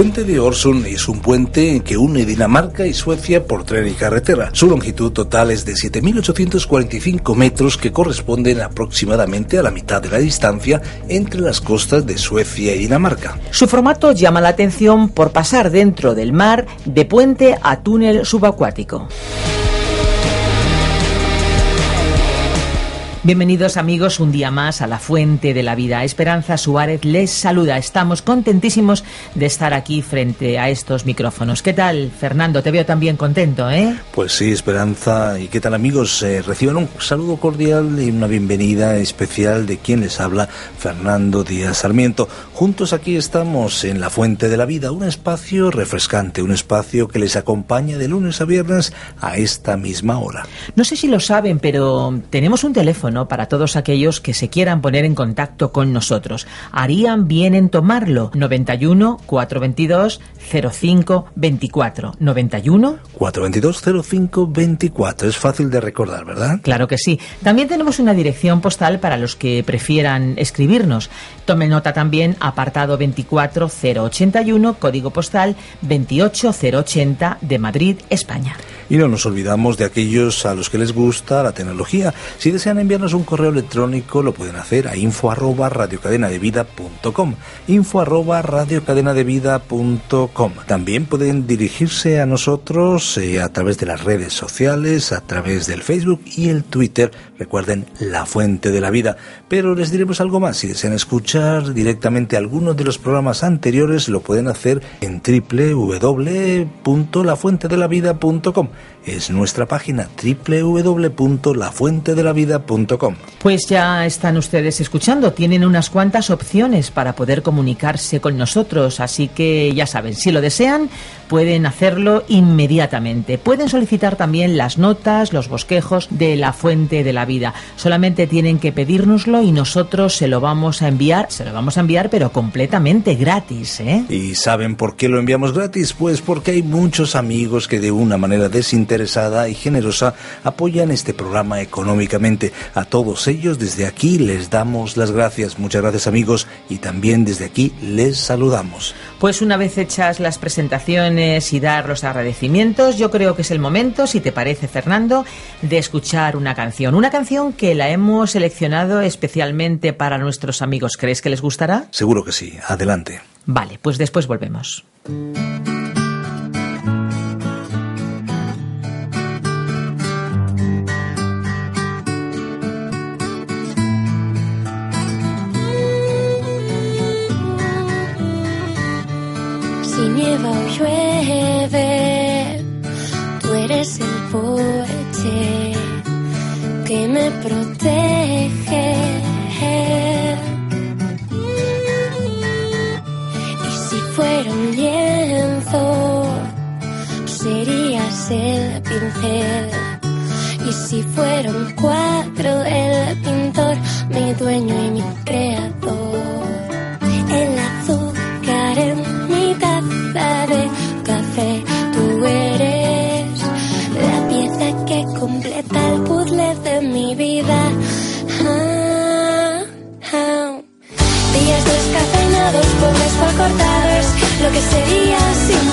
Puente de Orsund es un puente que une Dinamarca y Suecia por tren y carretera. Su longitud total es de 7.845 metros que corresponden aproximadamente a la mitad de la distancia entre las costas de Suecia y Dinamarca. Su formato llama la atención por pasar dentro del mar de puente a túnel subacuático. Bienvenidos amigos un día más a la Fuente de la Vida. Esperanza Suárez les saluda. Estamos contentísimos de estar aquí frente a estos micrófonos. ¿Qué tal, Fernando? Te veo también contento, ¿eh? Pues sí, Esperanza. ¿Y qué tal amigos? Eh, reciban un saludo cordial y una bienvenida especial de quien les habla, Fernando Díaz Sarmiento. Juntos aquí estamos en la Fuente de la Vida, un espacio refrescante, un espacio que les acompaña de lunes a viernes a esta misma hora. No sé si lo saben, pero tenemos un teléfono para todos aquellos que se quieran poner en contacto con nosotros. Harían bien en tomarlo. 91 422 05 24. 91 422 05 24. Es fácil de recordar, ¿verdad? Claro que sí. También tenemos una dirección postal para los que prefieran escribirnos. Tome nota también apartado 24081, código postal 28080 de Madrid, España. Y no nos olvidamos de aquellos a los que les gusta la tecnología. Si desean enviarnos un correo electrónico, lo pueden hacer a info arroba radiocadenadevida.com. Info arroba radiocadenadevida.com. También pueden dirigirse a nosotros eh, a través de las redes sociales, a través del Facebook y el Twitter. Recuerden, la fuente de la vida. Pero les diremos algo más. Si desean escuchar directamente algunos de los programas anteriores, lo pueden hacer en www.lafuentedelavida.com es nuestra página www.lafuentedelavida.com. Pues ya están ustedes escuchando, tienen unas cuantas opciones para poder comunicarse con nosotros, así que ya saben, si lo desean, pueden hacerlo inmediatamente. Pueden solicitar también las notas, los bosquejos de la fuente de la vida. Solamente tienen que pedírnoslo y nosotros se lo vamos a enviar, se lo vamos a enviar pero completamente gratis, ¿eh? ¿Y saben por qué lo enviamos gratis? Pues porque hay muchos amigos que de una manera desinteresada y generosa apoyan este programa económicamente. A todos ellos desde aquí les damos las gracias. Muchas gracias amigos y también desde aquí les saludamos. Pues una vez hechas las presentaciones y dar los agradecimientos, yo creo que es el momento, si te parece Fernando, de escuchar una canción. Una canción que la hemos seleccionado especialmente para nuestros amigos. ¿Crees que les gustará? Seguro que sí. Adelante. Vale, pues después volvemos. Me protege. Y si fuera un lienzo, serías el pincel. Y si fuera un cuadro, el pintor, mi dueño y mi sería sin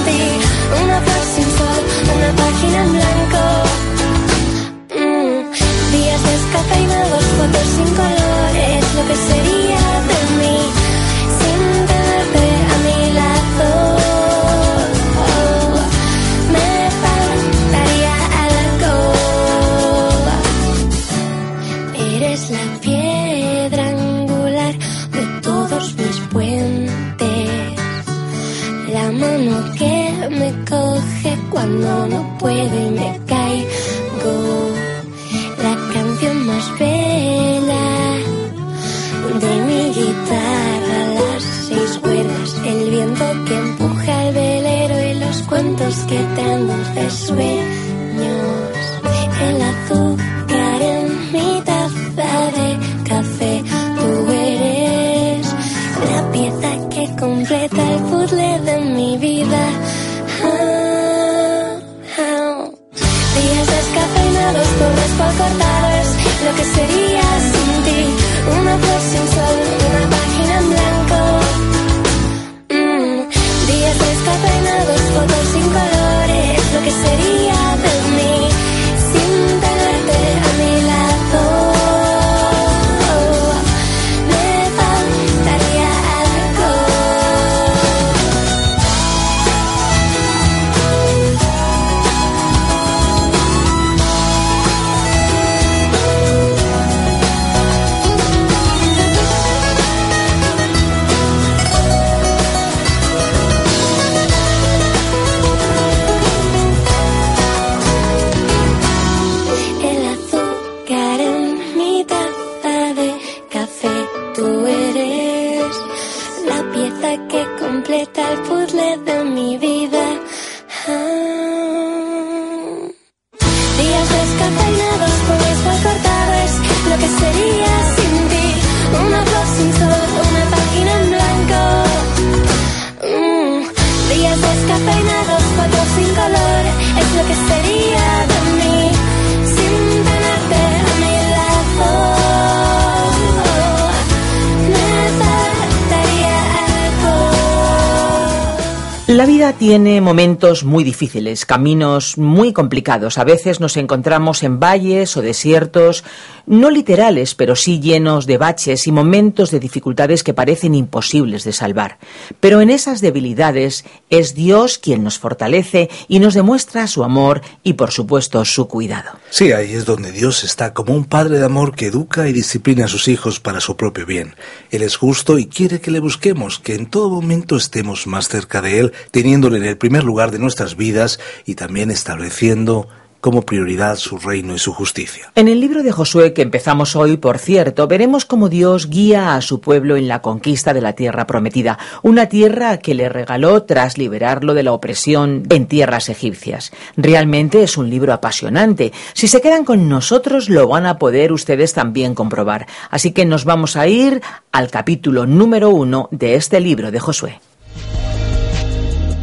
vida tiene momentos muy difíciles, caminos muy complicados. A veces nos encontramos en valles o desiertos, no literales, pero sí llenos de baches y momentos de dificultades que parecen imposibles de salvar. Pero en esas debilidades es Dios quien nos fortalece y nos demuestra su amor y, por supuesto, su cuidado. Sí, ahí es donde Dios está como un padre de amor que educa y disciplina a sus hijos para su propio bien. Él es justo y quiere que le busquemos, que en todo momento estemos más cerca de Él, teniéndole en el primer lugar de nuestras vidas y también estableciendo como prioridad su reino y su justicia. En el libro de Josué que empezamos hoy, por cierto, veremos cómo Dios guía a su pueblo en la conquista de la tierra prometida, una tierra que le regaló tras liberarlo de la opresión en tierras egipcias. Realmente es un libro apasionante. Si se quedan con nosotros lo van a poder ustedes también comprobar. Así que nos vamos a ir al capítulo número uno de este libro de Josué.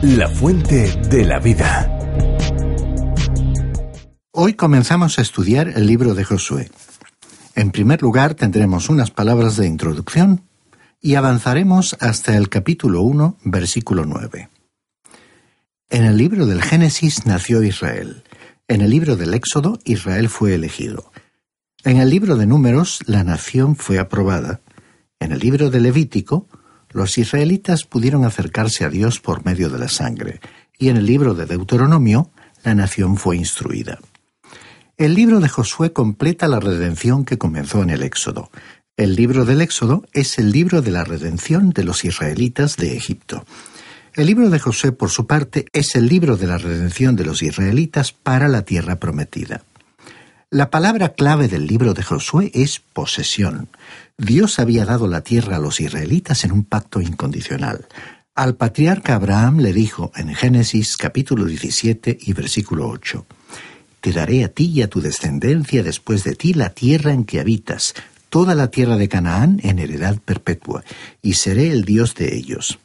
La fuente de la vida. Hoy comenzamos a estudiar el libro de Josué. En primer lugar tendremos unas palabras de introducción y avanzaremos hasta el capítulo 1, versículo 9. En el libro del Génesis nació Israel. En el libro del Éxodo Israel fue elegido. En el libro de Números la nación fue aprobada. En el libro de Levítico los israelitas pudieron acercarse a Dios por medio de la sangre. Y en el libro de Deuteronomio la nación fue instruida. El libro de Josué completa la redención que comenzó en el Éxodo. El libro del Éxodo es el libro de la redención de los israelitas de Egipto. El libro de Josué, por su parte, es el libro de la redención de los israelitas para la tierra prometida. La palabra clave del libro de Josué es posesión. Dios había dado la tierra a los israelitas en un pacto incondicional. Al patriarca Abraham le dijo en Génesis capítulo 17 y versículo 8, Te daré a ti y a tu descendencia después de ti la tierra en que habitas, toda la tierra de Canaán en heredad perpetua, y seré el Dios de ellos.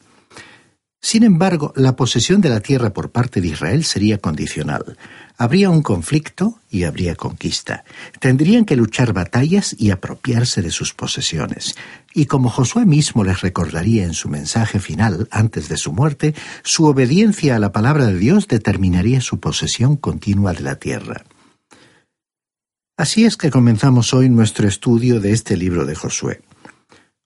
Sin embargo, la posesión de la tierra por parte de Israel sería condicional. Habría un conflicto y habría conquista. Tendrían que luchar batallas y apropiarse de sus posesiones. Y como Josué mismo les recordaría en su mensaje final antes de su muerte, su obediencia a la palabra de Dios determinaría su posesión continua de la tierra. Así es que comenzamos hoy nuestro estudio de este libro de Josué.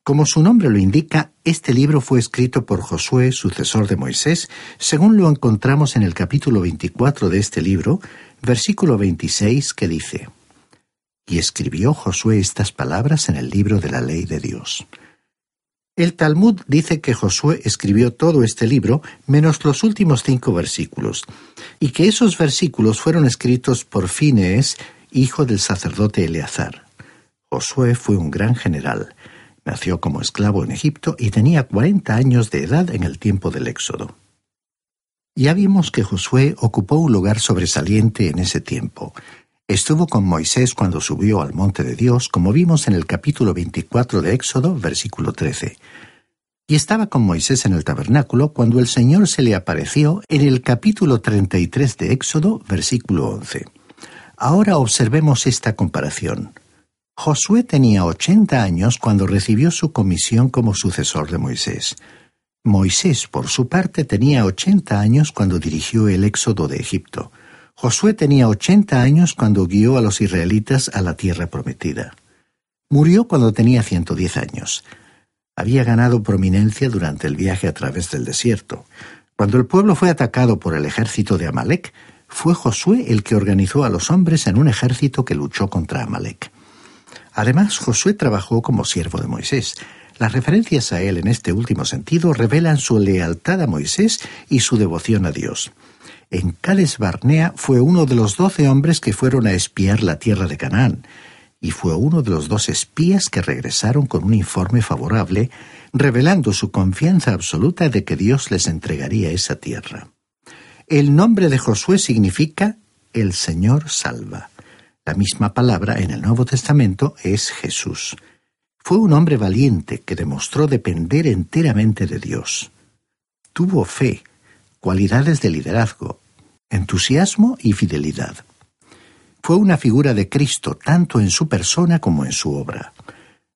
Como su nombre lo indica, este libro fue escrito por Josué, sucesor de Moisés, según lo encontramos en el capítulo 24 de este libro, versículo 26, que dice, Y escribió Josué estas palabras en el libro de la ley de Dios. El Talmud dice que Josué escribió todo este libro menos los últimos cinco versículos, y que esos versículos fueron escritos por Finees, hijo del sacerdote Eleazar. Josué fue un gran general, Nació como esclavo en Egipto y tenía 40 años de edad en el tiempo del Éxodo. Ya vimos que Josué ocupó un lugar sobresaliente en ese tiempo. Estuvo con Moisés cuando subió al monte de Dios, como vimos en el capítulo 24 de Éxodo, versículo 13. Y estaba con Moisés en el tabernáculo cuando el Señor se le apareció en el capítulo 33 de Éxodo, versículo 11. Ahora observemos esta comparación. Josué tenía 80 años cuando recibió su comisión como sucesor de Moisés. Moisés, por su parte, tenía ochenta años cuando dirigió el éxodo de Egipto. Josué tenía ochenta años cuando guió a los israelitas a la tierra prometida. Murió cuando tenía ciento diez años. Había ganado prominencia durante el viaje a través del desierto. Cuando el pueblo fue atacado por el ejército de Amalek, fue Josué el que organizó a los hombres en un ejército que luchó contra Amalek. Además, Josué trabajó como siervo de Moisés, las referencias a él en este último sentido revelan su lealtad a Moisés y su devoción a Dios. En Cales Barnea fue uno de los doce hombres que fueron a espiar la tierra de Canaán, y fue uno de los dos espías que regresaron con un informe favorable, revelando su confianza absoluta de que Dios les entregaría esa tierra. El nombre de Josué significa el Señor salva. La misma palabra en el Nuevo Testamento es Jesús. Fue un hombre valiente que demostró depender enteramente de Dios. Tuvo fe, cualidades de liderazgo, entusiasmo y fidelidad. Fue una figura de Cristo tanto en su persona como en su obra.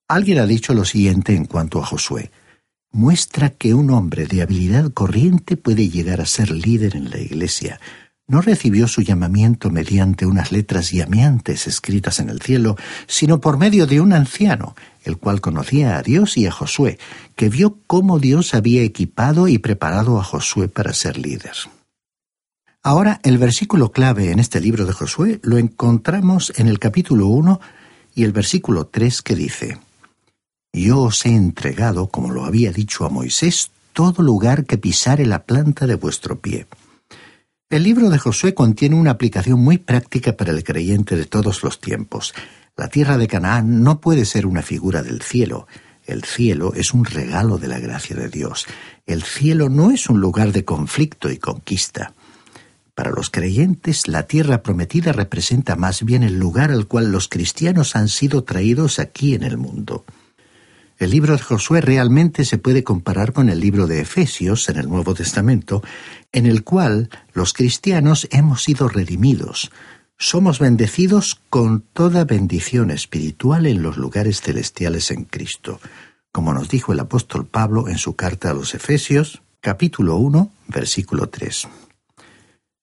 Alguien ha dicho lo siguiente en cuanto a Josué. Muestra que un hombre de habilidad corriente puede llegar a ser líder en la Iglesia, no recibió su llamamiento mediante unas letras llameantes escritas en el cielo, sino por medio de un anciano, el cual conocía a Dios y a Josué, que vio cómo Dios había equipado y preparado a Josué para ser líder. Ahora, el versículo clave en este libro de Josué lo encontramos en el capítulo 1 y el versículo 3 que dice, Yo os he entregado, como lo había dicho a Moisés, todo lugar que pisare la planta de vuestro pie. El libro de Josué contiene una aplicación muy práctica para el creyente de todos los tiempos. La tierra de Canaán no puede ser una figura del cielo. El cielo es un regalo de la gracia de Dios. El cielo no es un lugar de conflicto y conquista. Para los creyentes, la tierra prometida representa más bien el lugar al cual los cristianos han sido traídos aquí en el mundo. El libro de Josué realmente se puede comparar con el libro de Efesios en el Nuevo Testamento, en el cual los cristianos hemos sido redimidos. Somos bendecidos con toda bendición espiritual en los lugares celestiales en Cristo, como nos dijo el apóstol Pablo en su carta a los Efesios, capítulo 1, versículo 3.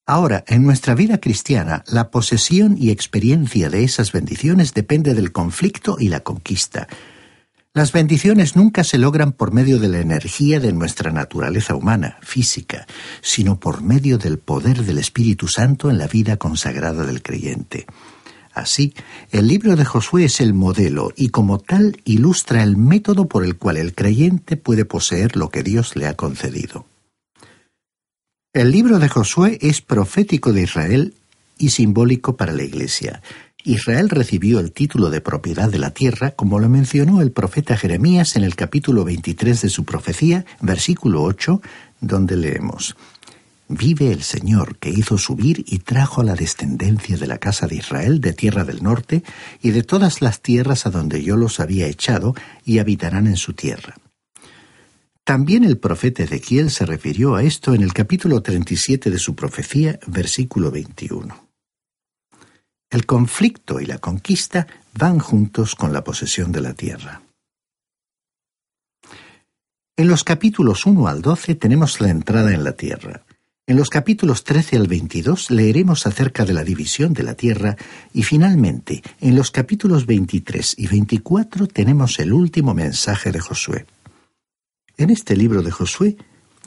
Ahora, en nuestra vida cristiana, la posesión y experiencia de esas bendiciones depende del conflicto y la conquista, las bendiciones nunca se logran por medio de la energía de nuestra naturaleza humana, física, sino por medio del poder del Espíritu Santo en la vida consagrada del creyente. Así, el libro de Josué es el modelo y como tal ilustra el método por el cual el creyente puede poseer lo que Dios le ha concedido. El libro de Josué es profético de Israel y simbólico para la Iglesia. Israel recibió el título de propiedad de la tierra, como lo mencionó el profeta Jeremías en el capítulo 23 de su profecía, versículo 8, donde leemos, Vive el Señor que hizo subir y trajo a la descendencia de la casa de Israel de tierra del norte y de todas las tierras a donde yo los había echado, y habitarán en su tierra. También el profeta Ezequiel se refirió a esto en el capítulo 37 de su profecía, versículo 21. El conflicto y la conquista van juntos con la posesión de la tierra. En los capítulos 1 al 12 tenemos la entrada en la tierra. En los capítulos 13 al 22 leeremos acerca de la división de la tierra y finalmente en los capítulos 23 y 24 tenemos el último mensaje de Josué. En este libro de Josué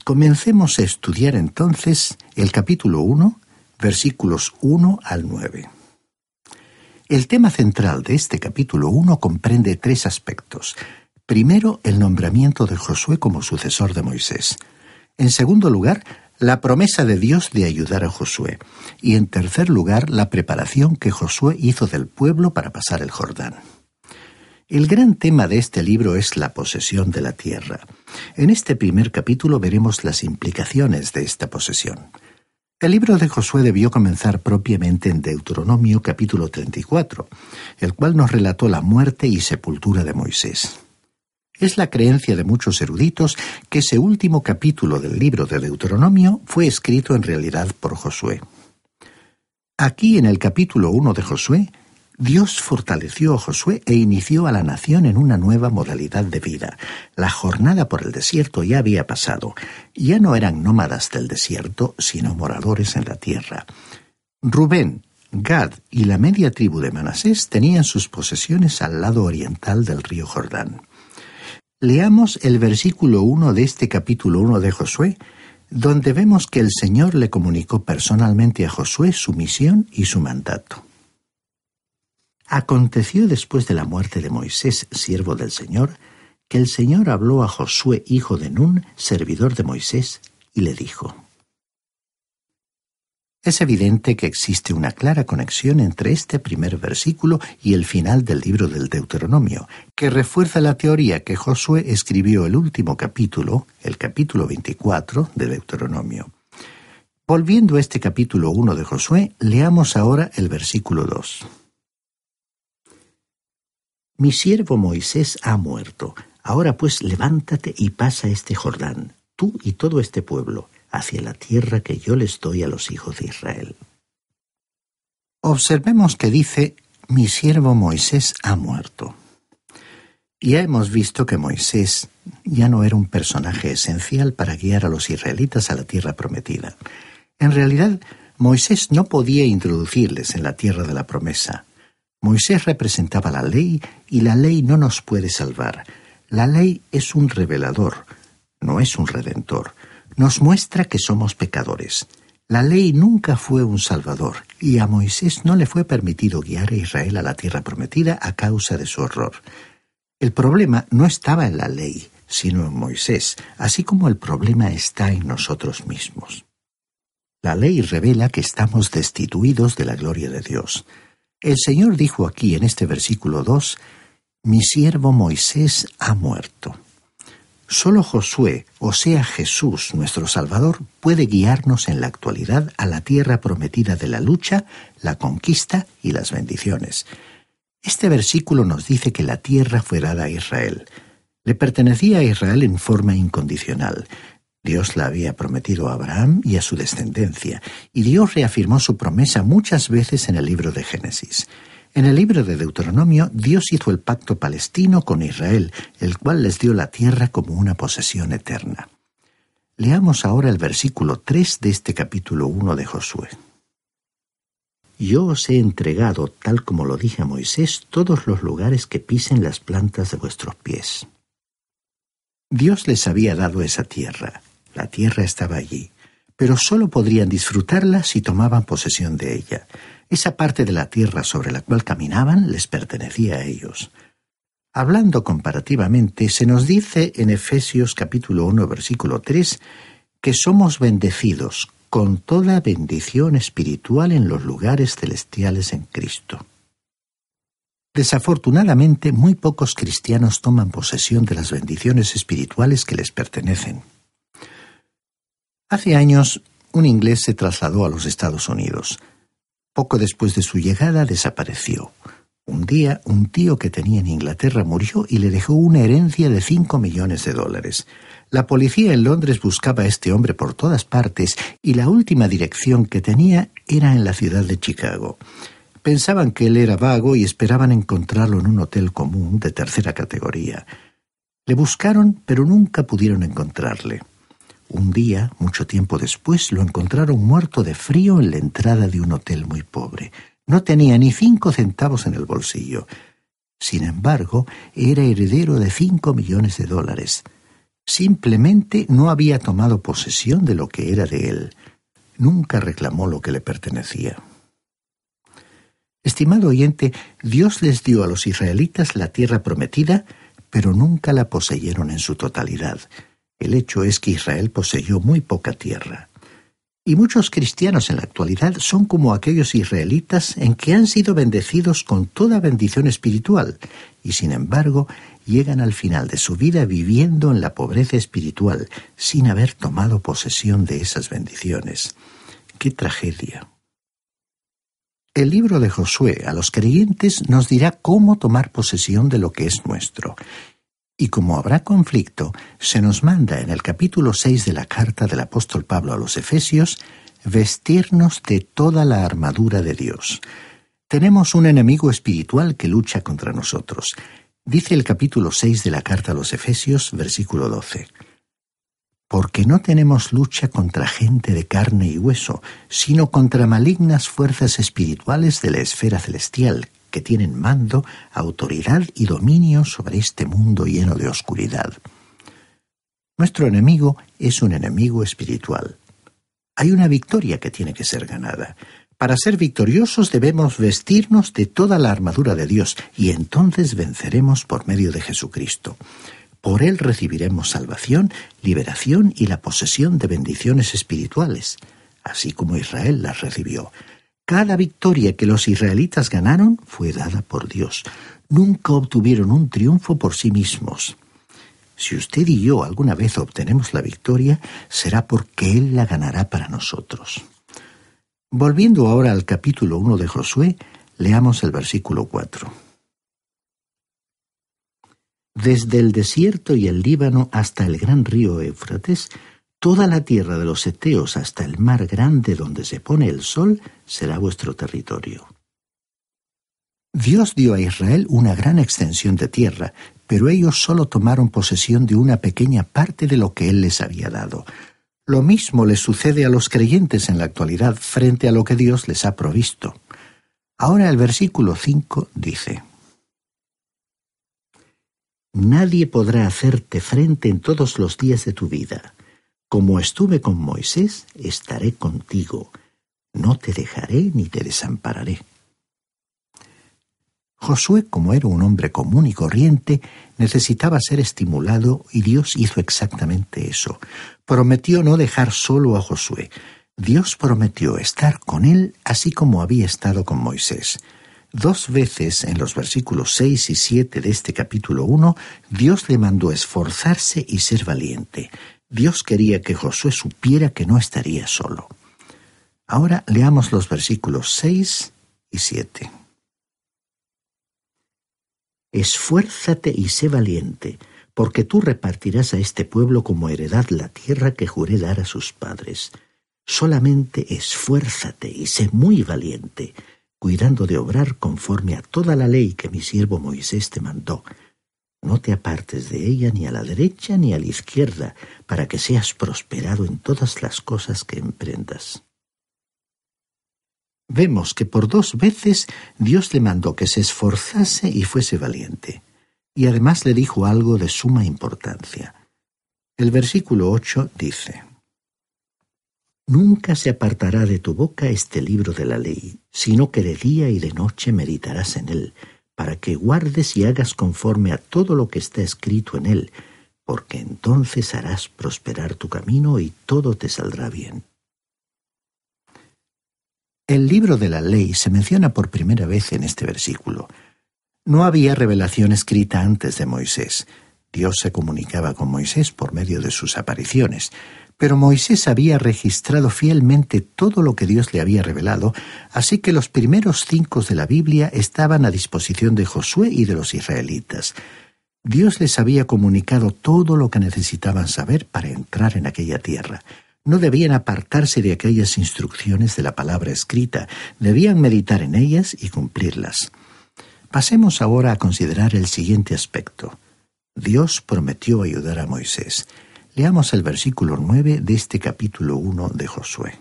comencemos a estudiar entonces el capítulo 1, versículos 1 al 9. El tema central de este capítulo 1 comprende tres aspectos. Primero, el nombramiento de Josué como sucesor de Moisés. En segundo lugar, la promesa de Dios de ayudar a Josué. Y en tercer lugar, la preparación que Josué hizo del pueblo para pasar el Jordán. El gran tema de este libro es la posesión de la tierra. En este primer capítulo veremos las implicaciones de esta posesión. El libro de Josué debió comenzar propiamente en Deuteronomio capítulo 34, el cual nos relató la muerte y sepultura de Moisés. Es la creencia de muchos eruditos que ese último capítulo del libro de Deuteronomio fue escrito en realidad por Josué. Aquí en el capítulo 1 de Josué Dios fortaleció a Josué e inició a la nación en una nueva modalidad de vida. La jornada por el desierto ya había pasado. Ya no eran nómadas del desierto, sino moradores en la tierra. Rubén, Gad y la media tribu de Manasés tenían sus posesiones al lado oriental del río Jordán. Leamos el versículo 1 de este capítulo 1 de Josué, donde vemos que el Señor le comunicó personalmente a Josué su misión y su mandato. Aconteció después de la muerte de Moisés, siervo del Señor, que el Señor habló a Josué, hijo de Nun, servidor de Moisés, y le dijo, Es evidente que existe una clara conexión entre este primer versículo y el final del libro del Deuteronomio, que refuerza la teoría que Josué escribió el último capítulo, el capítulo 24 de Deuteronomio. Volviendo a este capítulo 1 de Josué, leamos ahora el versículo 2. Mi siervo Moisés ha muerto. Ahora pues levántate y pasa este Jordán, tú y todo este pueblo, hacia la tierra que yo les doy a los hijos de Israel. Observemos que dice, mi siervo Moisés ha muerto. Ya hemos visto que Moisés ya no era un personaje esencial para guiar a los israelitas a la tierra prometida. En realidad, Moisés no podía introducirles en la tierra de la promesa. Moisés representaba la ley y la ley no nos puede salvar. La ley es un revelador, no es un redentor. Nos muestra que somos pecadores. La ley nunca fue un salvador y a Moisés no le fue permitido guiar a Israel a la tierra prometida a causa de su horror. El problema no estaba en la ley, sino en Moisés, así como el problema está en nosotros mismos. La ley revela que estamos destituidos de la gloria de Dios. El Señor dijo aquí en este versículo 2, Mi siervo Moisés ha muerto. Solo Josué, o sea Jesús, nuestro Salvador, puede guiarnos en la actualidad a la tierra prometida de la lucha, la conquista y las bendiciones. Este versículo nos dice que la tierra fue dada a Israel. Le pertenecía a Israel en forma incondicional. Dios la había prometido a Abraham y a su descendencia, y Dios reafirmó su promesa muchas veces en el libro de Génesis. En el libro de Deuteronomio, Dios hizo el pacto palestino con Israel, el cual les dio la tierra como una posesión eterna. Leamos ahora el versículo 3 de este capítulo 1 de Josué. Yo os he entregado, tal como lo dije a Moisés, todos los lugares que pisen las plantas de vuestros pies. Dios les había dado esa tierra, la tierra estaba allí, pero sólo podrían disfrutarla si tomaban posesión de ella. Esa parte de la tierra sobre la cual caminaban les pertenecía a ellos. Hablando comparativamente, se nos dice en Efesios capítulo 1 versículo 3 que somos bendecidos con toda bendición espiritual en los lugares celestiales en Cristo. Desafortunadamente, muy pocos cristianos toman posesión de las bendiciones espirituales que les pertenecen. Hace años, un inglés se trasladó a los Estados Unidos. Poco después de su llegada desapareció. Un día, un tío que tenía en Inglaterra murió y le dejó una herencia de cinco millones de dólares. La policía en Londres buscaba a este hombre por todas partes y la última dirección que tenía era en la ciudad de Chicago. Pensaban que él era vago y esperaban encontrarlo en un hotel común de tercera categoría. Le buscaron, pero nunca pudieron encontrarle. Un día, mucho tiempo después, lo encontraron muerto de frío en la entrada de un hotel muy pobre. No tenía ni cinco centavos en el bolsillo. Sin embargo, era heredero de cinco millones de dólares. Simplemente no había tomado posesión de lo que era de él. Nunca reclamó lo que le pertenecía. Estimado oyente, Dios les dio a los israelitas la tierra prometida, pero nunca la poseyeron en su totalidad. El hecho es que Israel poseyó muy poca tierra. Y muchos cristianos en la actualidad son como aquellos israelitas en que han sido bendecidos con toda bendición espiritual y sin embargo llegan al final de su vida viviendo en la pobreza espiritual sin haber tomado posesión de esas bendiciones. ¡Qué tragedia! El libro de Josué a los creyentes nos dirá cómo tomar posesión de lo que es nuestro y como habrá conflicto, se nos manda en el capítulo 6 de la carta del apóstol Pablo a los Efesios vestirnos de toda la armadura de Dios. Tenemos un enemigo espiritual que lucha contra nosotros. Dice el capítulo 6 de la carta a los Efesios, versículo 12. Porque no tenemos lucha contra gente de carne y hueso, sino contra malignas fuerzas espirituales de la esfera celestial que tienen mando, autoridad y dominio sobre este mundo lleno de oscuridad. Nuestro enemigo es un enemigo espiritual. Hay una victoria que tiene que ser ganada. Para ser victoriosos debemos vestirnos de toda la armadura de Dios y entonces venceremos por medio de Jesucristo. Por Él recibiremos salvación, liberación y la posesión de bendiciones espirituales, así como Israel las recibió. Cada victoria que los israelitas ganaron fue dada por Dios. Nunca obtuvieron un triunfo por sí mismos. Si usted y yo alguna vez obtenemos la victoria, será porque Él la ganará para nosotros. Volviendo ahora al capítulo 1 de Josué, leamos el versículo 4. Desde el desierto y el Líbano hasta el gran río Éufrates, Toda la tierra de los Eteos hasta el mar grande donde se pone el sol será vuestro territorio. Dios dio a Israel una gran extensión de tierra, pero ellos solo tomaron posesión de una pequeña parte de lo que Él les había dado. Lo mismo les sucede a los creyentes en la actualidad frente a lo que Dios les ha provisto. Ahora el versículo 5 dice, Nadie podrá hacerte frente en todos los días de tu vida. Como estuve con Moisés, estaré contigo. No te dejaré ni te desampararé. Josué, como era un hombre común y corriente, necesitaba ser estimulado y Dios hizo exactamente eso. Prometió no dejar solo a Josué. Dios prometió estar con él así como había estado con Moisés. Dos veces en los versículos 6 y 7 de este capítulo 1, Dios le mandó esforzarse y ser valiente. Dios quería que Josué supiera que no estaría solo. Ahora leamos los versículos 6 y 7. Esfuérzate y sé valiente, porque tú repartirás a este pueblo como heredad la tierra que juré dar a sus padres. Solamente esfuérzate y sé muy valiente, cuidando de obrar conforme a toda la ley que mi siervo Moisés te mandó no te apartes de ella ni a la derecha ni a la izquierda, para que seas prosperado en todas las cosas que emprendas. Vemos que por dos veces Dios le mandó que se esforzase y fuese valiente, y además le dijo algo de suma importancia. El versículo ocho dice, Nunca se apartará de tu boca este libro de la ley, sino que de día y de noche meditarás en él, para que guardes y hagas conforme a todo lo que está escrito en él, porque entonces harás prosperar tu camino y todo te saldrá bien. El libro de la ley se menciona por primera vez en este versículo. No había revelación escrita antes de Moisés. Dios se comunicaba con Moisés por medio de sus apariciones, pero Moisés había registrado fielmente todo lo que Dios le había revelado, así que los primeros cinco de la Biblia estaban a disposición de Josué y de los israelitas. Dios les había comunicado todo lo que necesitaban saber para entrar en aquella tierra. No debían apartarse de aquellas instrucciones de la palabra escrita, debían meditar en ellas y cumplirlas. Pasemos ahora a considerar el siguiente aspecto. Dios prometió ayudar a Moisés. Leamos el versículo 9 de este capítulo 1 de Josué.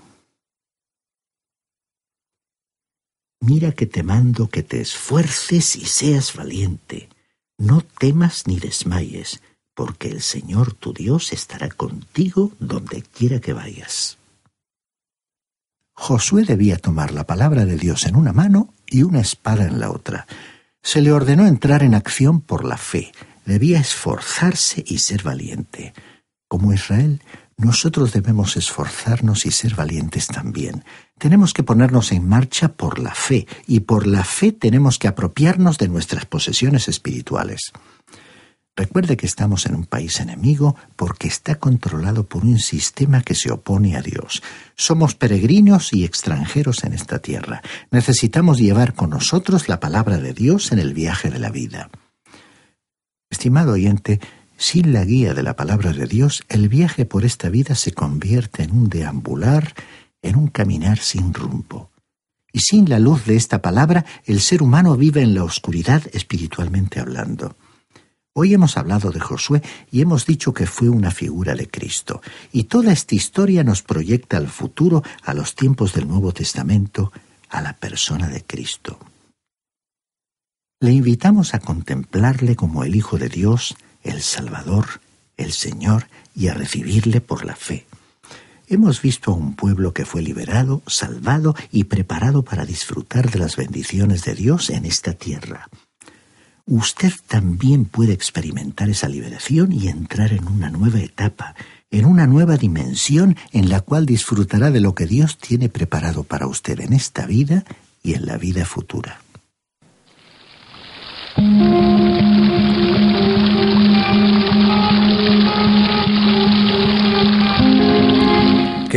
Mira que te mando que te esfuerces y seas valiente. No temas ni desmayes, porque el Señor tu Dios estará contigo donde quiera que vayas. Josué debía tomar la palabra de Dios en una mano y una espada en la otra. Se le ordenó entrar en acción por la fe. Debía esforzarse y ser valiente. Como Israel, nosotros debemos esforzarnos y ser valientes también. Tenemos que ponernos en marcha por la fe, y por la fe tenemos que apropiarnos de nuestras posesiones espirituales. Recuerde que estamos en un país enemigo porque está controlado por un sistema que se opone a Dios. Somos peregrinos y extranjeros en esta tierra. Necesitamos llevar con nosotros la palabra de Dios en el viaje de la vida. Estimado oyente, sin la guía de la palabra de Dios, el viaje por esta vida se convierte en un deambular, en un caminar sin rumbo. Y sin la luz de esta palabra, el ser humano vive en la oscuridad espiritualmente hablando. Hoy hemos hablado de Josué y hemos dicho que fue una figura de Cristo, y toda esta historia nos proyecta al futuro, a los tiempos del Nuevo Testamento, a la persona de Cristo. Le invitamos a contemplarle como el Hijo de Dios, el Salvador, el Señor, y a recibirle por la fe. Hemos visto a un pueblo que fue liberado, salvado y preparado para disfrutar de las bendiciones de Dios en esta tierra. Usted también puede experimentar esa liberación y entrar en una nueva etapa, en una nueva dimensión en la cual disfrutará de lo que Dios tiene preparado para usted en esta vida y en la vida futura.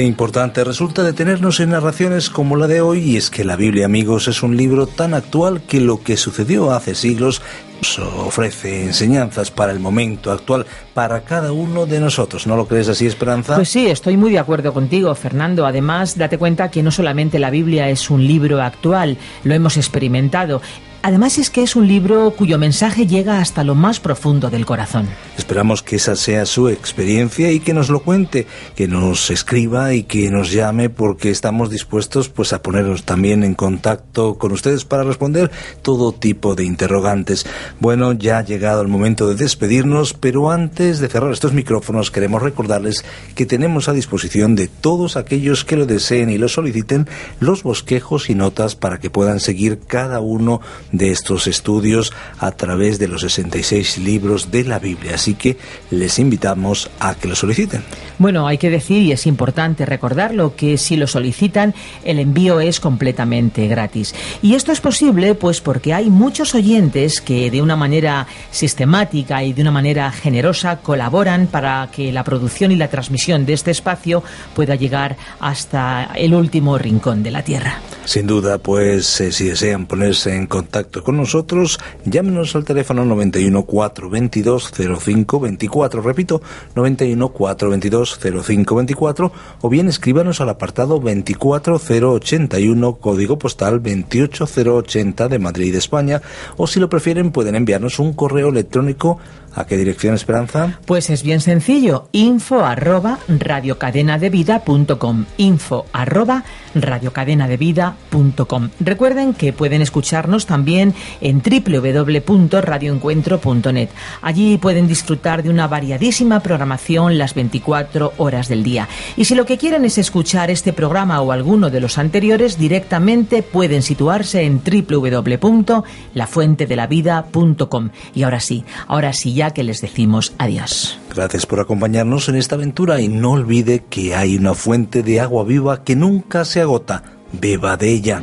Qué importante resulta detenernos en narraciones como la de hoy y es que la Biblia, amigos, es un libro tan actual que lo que sucedió hace siglos ofrece enseñanzas para el momento actual, para cada uno de nosotros. ¿No lo crees así, Esperanza? Pues sí, estoy muy de acuerdo contigo, Fernando. Además, date cuenta que no solamente la Biblia es un libro actual, lo hemos experimentado. Además es que es un libro cuyo mensaje llega hasta lo más profundo del corazón. Esperamos que esa sea su experiencia y que nos lo cuente, que nos escriba y que nos llame porque estamos dispuestos pues a ponernos también en contacto con ustedes para responder todo tipo de interrogantes. Bueno, ya ha llegado el momento de despedirnos, pero antes de cerrar estos micrófonos queremos recordarles que tenemos a disposición de todos aquellos que lo deseen y lo soliciten los bosquejos y notas para que puedan seguir cada uno de estos estudios a través de los 66 libros de la Biblia. Así que les invitamos a que lo soliciten. Bueno, hay que decir, y es importante recordarlo, que si lo solicitan, el envío es completamente gratis. Y esto es posible pues porque hay muchos oyentes que de una manera sistemática y de una manera generosa colaboran para que la producción y la transmisión de este espacio pueda llegar hasta el último rincón de la Tierra. Sin duda, pues eh, si desean ponerse en contacto con nosotros, llámenos al teléfono 91 422 0524, repito, 91 422 0524, o bien escríbanos al apartado 24081, código postal 28080 de Madrid, España, o si lo prefieren pueden enviarnos un correo electrónico ¿A qué dirección, Esperanza? Pues es bien sencillo, info arroba radiocadenadevida.com, info arroba radiocadenadevida.com. Recuerden que pueden escucharnos también en www.radioencuentro.net. Allí pueden disfrutar de una variadísima programación las 24 horas del día. Y si lo que quieren es escuchar este programa o alguno de los anteriores, directamente pueden situarse en www.lafuentedelavida.com. Y ahora sí, ahora sí, ya que les decimos adiós. Gracias por acompañarnos en esta aventura y no olvide que hay una fuente de agua viva que nunca se agota. Beba de ella.